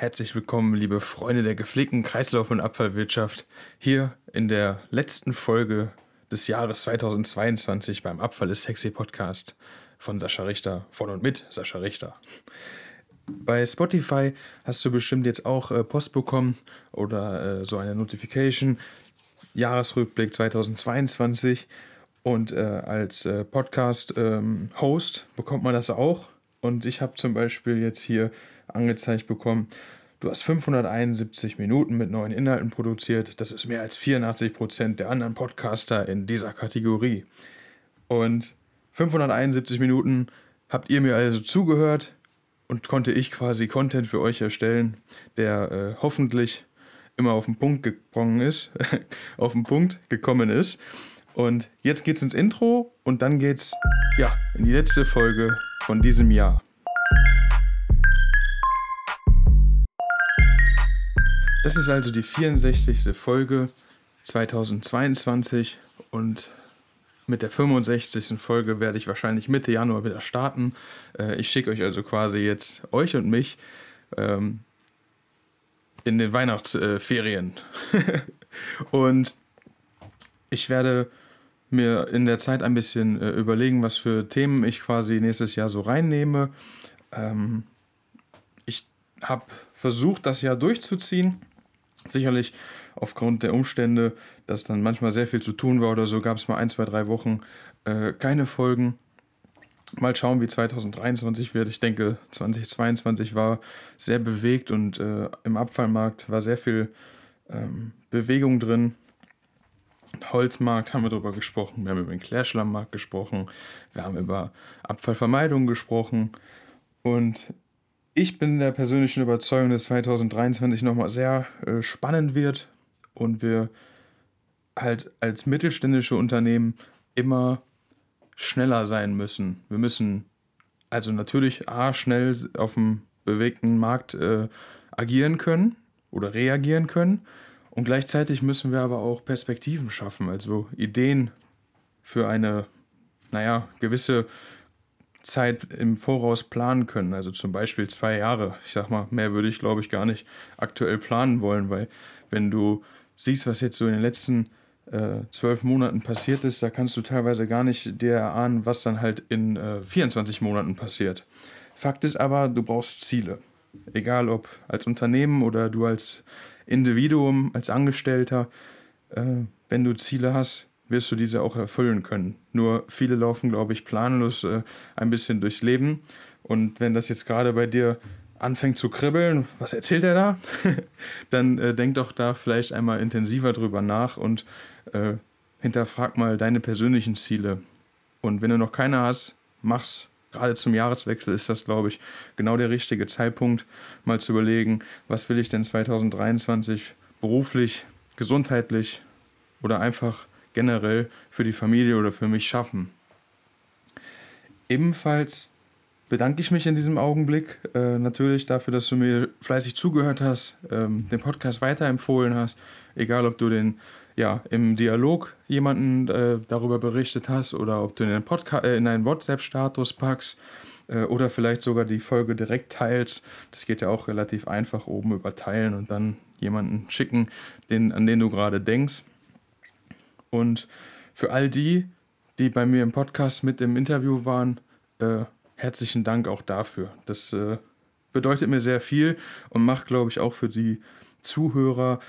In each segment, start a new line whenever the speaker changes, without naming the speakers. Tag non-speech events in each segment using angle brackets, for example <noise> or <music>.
Herzlich willkommen, liebe Freunde der gepflegten Kreislauf- und Abfallwirtschaft, hier in der letzten Folge des Jahres 2022 beim Abfall ist sexy Podcast von Sascha Richter, von und mit Sascha Richter. Bei Spotify hast du bestimmt jetzt auch äh, Post bekommen oder äh, so eine Notification. Jahresrückblick 2022 und äh, als äh, Podcast-Host ähm, bekommt man das auch. Und ich habe zum Beispiel jetzt hier angezeigt bekommen, du hast 571 Minuten mit neuen Inhalten produziert. Das ist mehr als 84 Prozent der anderen Podcaster in dieser Kategorie. Und 571 Minuten habt ihr mir also zugehört und konnte ich quasi Content für euch erstellen, der äh, hoffentlich immer auf den Punkt gekommen ist, <laughs> auf den Punkt gekommen ist. Und jetzt geht's ins Intro und dann geht's ja in die letzte Folge von diesem Jahr. Das ist also die 64. Folge 2022 und mit der 65. Folge werde ich wahrscheinlich Mitte Januar wieder starten. Äh, ich schicke euch also quasi jetzt euch und mich ähm, in den Weihnachtsferien. <laughs> und ich werde mir in der Zeit ein bisschen äh, überlegen, was für Themen ich quasi nächstes Jahr so reinnehme. Ähm, ich habe versucht, das Jahr durchzuziehen. Sicherlich aufgrund der Umstände, dass dann manchmal sehr viel zu tun war oder so, gab es mal ein, zwei, drei Wochen äh, keine Folgen. Mal schauen, wie 2023 wird. Ich denke, 2022 war sehr bewegt und äh, im Abfallmarkt war sehr viel ähm, Bewegung drin. Holzmarkt haben wir darüber gesprochen, wir haben über den Klärschlammmarkt gesprochen, wir haben über Abfallvermeidung gesprochen und ich bin der persönlichen Überzeugung, dass 2023 nochmal sehr äh, spannend wird und wir halt als mittelständische Unternehmen immer schneller sein müssen. Wir müssen also natürlich A, schnell auf dem bewegten Markt äh, agieren können oder reagieren können und gleichzeitig müssen wir aber auch Perspektiven schaffen, also Ideen für eine, naja, gewisse Zeit im Voraus planen können. Also zum Beispiel zwei Jahre. Ich sag mal, mehr würde ich, glaube ich, gar nicht aktuell planen wollen, weil wenn du siehst, was jetzt so in den letzten äh, zwölf Monaten passiert ist, da kannst du teilweise gar nicht dir erahnen, was dann halt in äh, 24 Monaten passiert. Fakt ist aber, du brauchst Ziele. Egal ob als Unternehmen oder du als Individuum, als Angestellter, äh, wenn du Ziele hast, wirst du diese auch erfüllen können. Nur viele laufen, glaube ich, planlos äh, ein bisschen durchs Leben. Und wenn das jetzt gerade bei dir anfängt zu kribbeln, was erzählt er da? <laughs> Dann äh, denk doch da vielleicht einmal intensiver drüber nach und äh, hinterfrag mal deine persönlichen Ziele. Und wenn du noch keine hast, mach's. Gerade zum Jahreswechsel ist das, glaube ich, genau der richtige Zeitpunkt, mal zu überlegen, was will ich denn 2023 beruflich, gesundheitlich oder einfach generell für die Familie oder für mich schaffen. Ebenfalls bedanke ich mich in diesem Augenblick äh, natürlich dafür, dass du mir fleißig zugehört hast, ähm, den Podcast weiterempfohlen hast, egal ob du den ja, im Dialog jemanden äh, darüber berichtet hast oder ob du in einen, Podca äh, in WhatsApp-Status packst äh, oder vielleicht sogar die Folge direkt teilst. Das geht ja auch relativ einfach oben über Teilen und dann jemanden schicken, den, an den du gerade denkst. Und für all die, die bei mir im Podcast mit im Interview waren, äh, herzlichen Dank auch dafür. Das äh, bedeutet mir sehr viel und macht, glaube ich, auch für die Zuhörer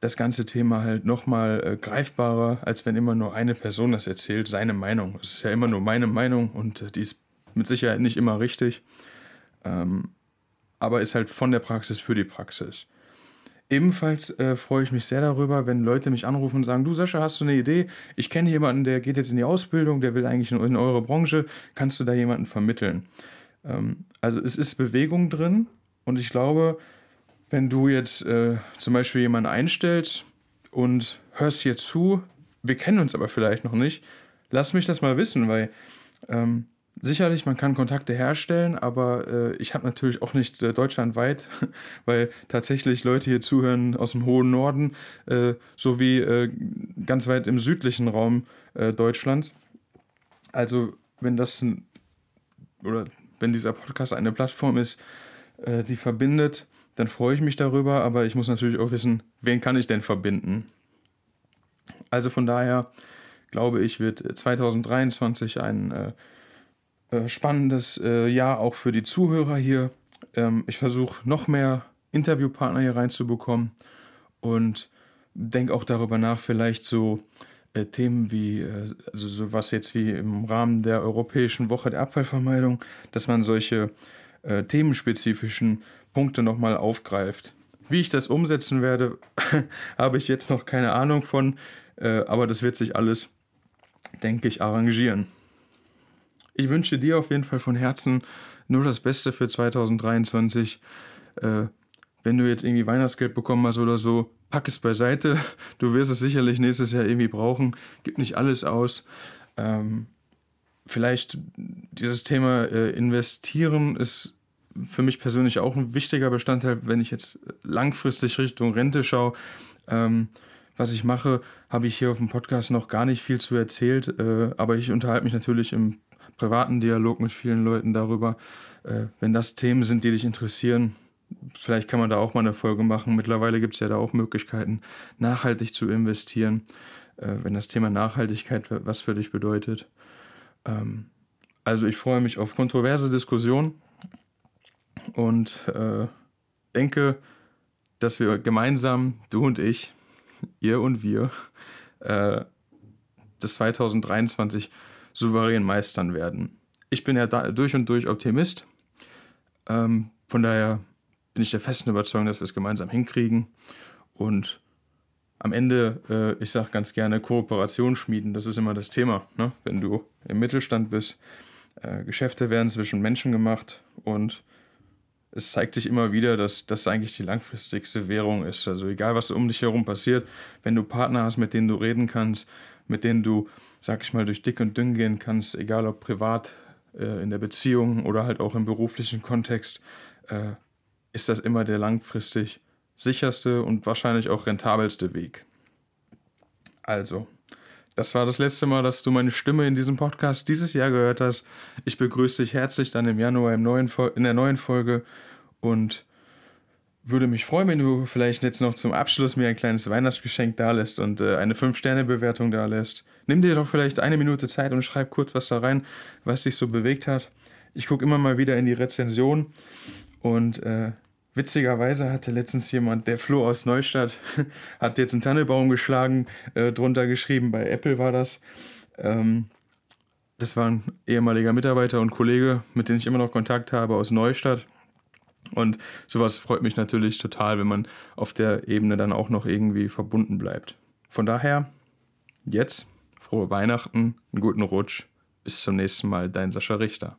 das ganze Thema halt nochmal äh, greifbarer, als wenn immer nur eine Person das erzählt, seine Meinung. Es ist ja immer nur meine Meinung und äh, die ist mit Sicherheit nicht immer richtig, ähm, aber ist halt von der Praxis für die Praxis. Ebenfalls äh, freue ich mich sehr darüber, wenn Leute mich anrufen und sagen, du Sascha, hast du eine Idee? Ich kenne jemanden, der geht jetzt in die Ausbildung, der will eigentlich in, in eure Branche, kannst du da jemanden vermitteln? Ähm, also es ist Bewegung drin und ich glaube, wenn du jetzt äh, zum Beispiel jemanden einstellst und hörst hier zu, wir kennen uns aber vielleicht noch nicht, lass mich das mal wissen, weil ähm, Sicherlich, man kann Kontakte herstellen, aber äh, ich habe natürlich auch nicht äh, deutschlandweit, <laughs> weil tatsächlich Leute hier zuhören aus dem hohen Norden äh, sowie äh, ganz weit im südlichen Raum äh, Deutschlands. Also wenn das oder wenn dieser Podcast eine Plattform ist, äh, die verbindet, dann freue ich mich darüber, aber ich muss natürlich auch wissen, wen kann ich denn verbinden. Also von daher glaube ich, wird 2023 ein äh, spannendes äh, Jahr auch für die Zuhörer hier. Ähm, ich versuche noch mehr Interviewpartner hier reinzubekommen und denke auch darüber nach, vielleicht so äh, Themen wie, äh, also sowas jetzt wie im Rahmen der Europäischen Woche der Abfallvermeidung, dass man solche äh, themenspezifischen Punkte nochmal aufgreift. Wie ich das umsetzen werde, <laughs> habe ich jetzt noch keine Ahnung von, äh, aber das wird sich alles, denke ich, arrangieren. Ich wünsche dir auf jeden Fall von Herzen nur das Beste für 2023. Äh, wenn du jetzt irgendwie Weihnachtsgeld bekommen hast oder so, pack es beiseite. Du wirst es sicherlich nächstes Jahr irgendwie brauchen. Gib nicht alles aus. Ähm, vielleicht dieses Thema äh, Investieren ist für mich persönlich auch ein wichtiger Bestandteil, wenn ich jetzt langfristig Richtung Rente schaue. Ähm, was ich mache, habe ich hier auf dem Podcast noch gar nicht viel zu erzählt, äh, aber ich unterhalte mich natürlich im privaten Dialog mit vielen Leuten darüber. Äh, wenn das Themen sind, die dich interessieren, vielleicht kann man da auch mal eine Folge machen. Mittlerweile gibt es ja da auch Möglichkeiten, nachhaltig zu investieren, äh, wenn das Thema Nachhaltigkeit was für dich bedeutet. Ähm, also ich freue mich auf kontroverse Diskussionen und äh, denke, dass wir gemeinsam, du und ich, ihr und wir, äh, das 2023 souverän meistern werden. Ich bin ja durch und durch Optimist. Ähm, von daher bin ich der festen Überzeugung, dass wir es gemeinsam hinkriegen. Und am Ende, äh, ich sage ganz gerne, Kooperation schmieden, das ist immer das Thema. Ne? Wenn du im Mittelstand bist, äh, Geschäfte werden zwischen Menschen gemacht und es zeigt sich immer wieder, dass das eigentlich die langfristigste Währung ist. Also egal, was um dich herum passiert, wenn du Partner hast, mit denen du reden kannst, mit denen du, sag ich mal, durch dick und dünn gehen kannst, egal ob privat, äh, in der Beziehung oder halt auch im beruflichen Kontext, äh, ist das immer der langfristig sicherste und wahrscheinlich auch rentabelste Weg. Also, das war das letzte Mal, dass du meine Stimme in diesem Podcast dieses Jahr gehört hast. Ich begrüße dich herzlich dann im Januar im neuen, in der neuen Folge und würde mich freuen, wenn du vielleicht jetzt noch zum Abschluss mir ein kleines Weihnachtsgeschenk da lässt und äh, eine 5-Sterne-Bewertung da lässt. Nimm dir doch vielleicht eine Minute Zeit und schreib kurz was da rein, was dich so bewegt hat. Ich gucke immer mal wieder in die Rezension und äh, Witzigerweise hatte letztens jemand, der Flo aus Neustadt, <laughs> hat jetzt einen Tannelbaum geschlagen, äh, drunter geschrieben, bei Apple war das. Ähm, das war ein ehemaliger Mitarbeiter und Kollege, mit dem ich immer noch Kontakt habe aus Neustadt. Und sowas freut mich natürlich total, wenn man auf der Ebene dann auch noch irgendwie verbunden bleibt. Von daher, jetzt frohe Weihnachten, einen guten Rutsch. Bis zum nächsten Mal, dein Sascha Richter.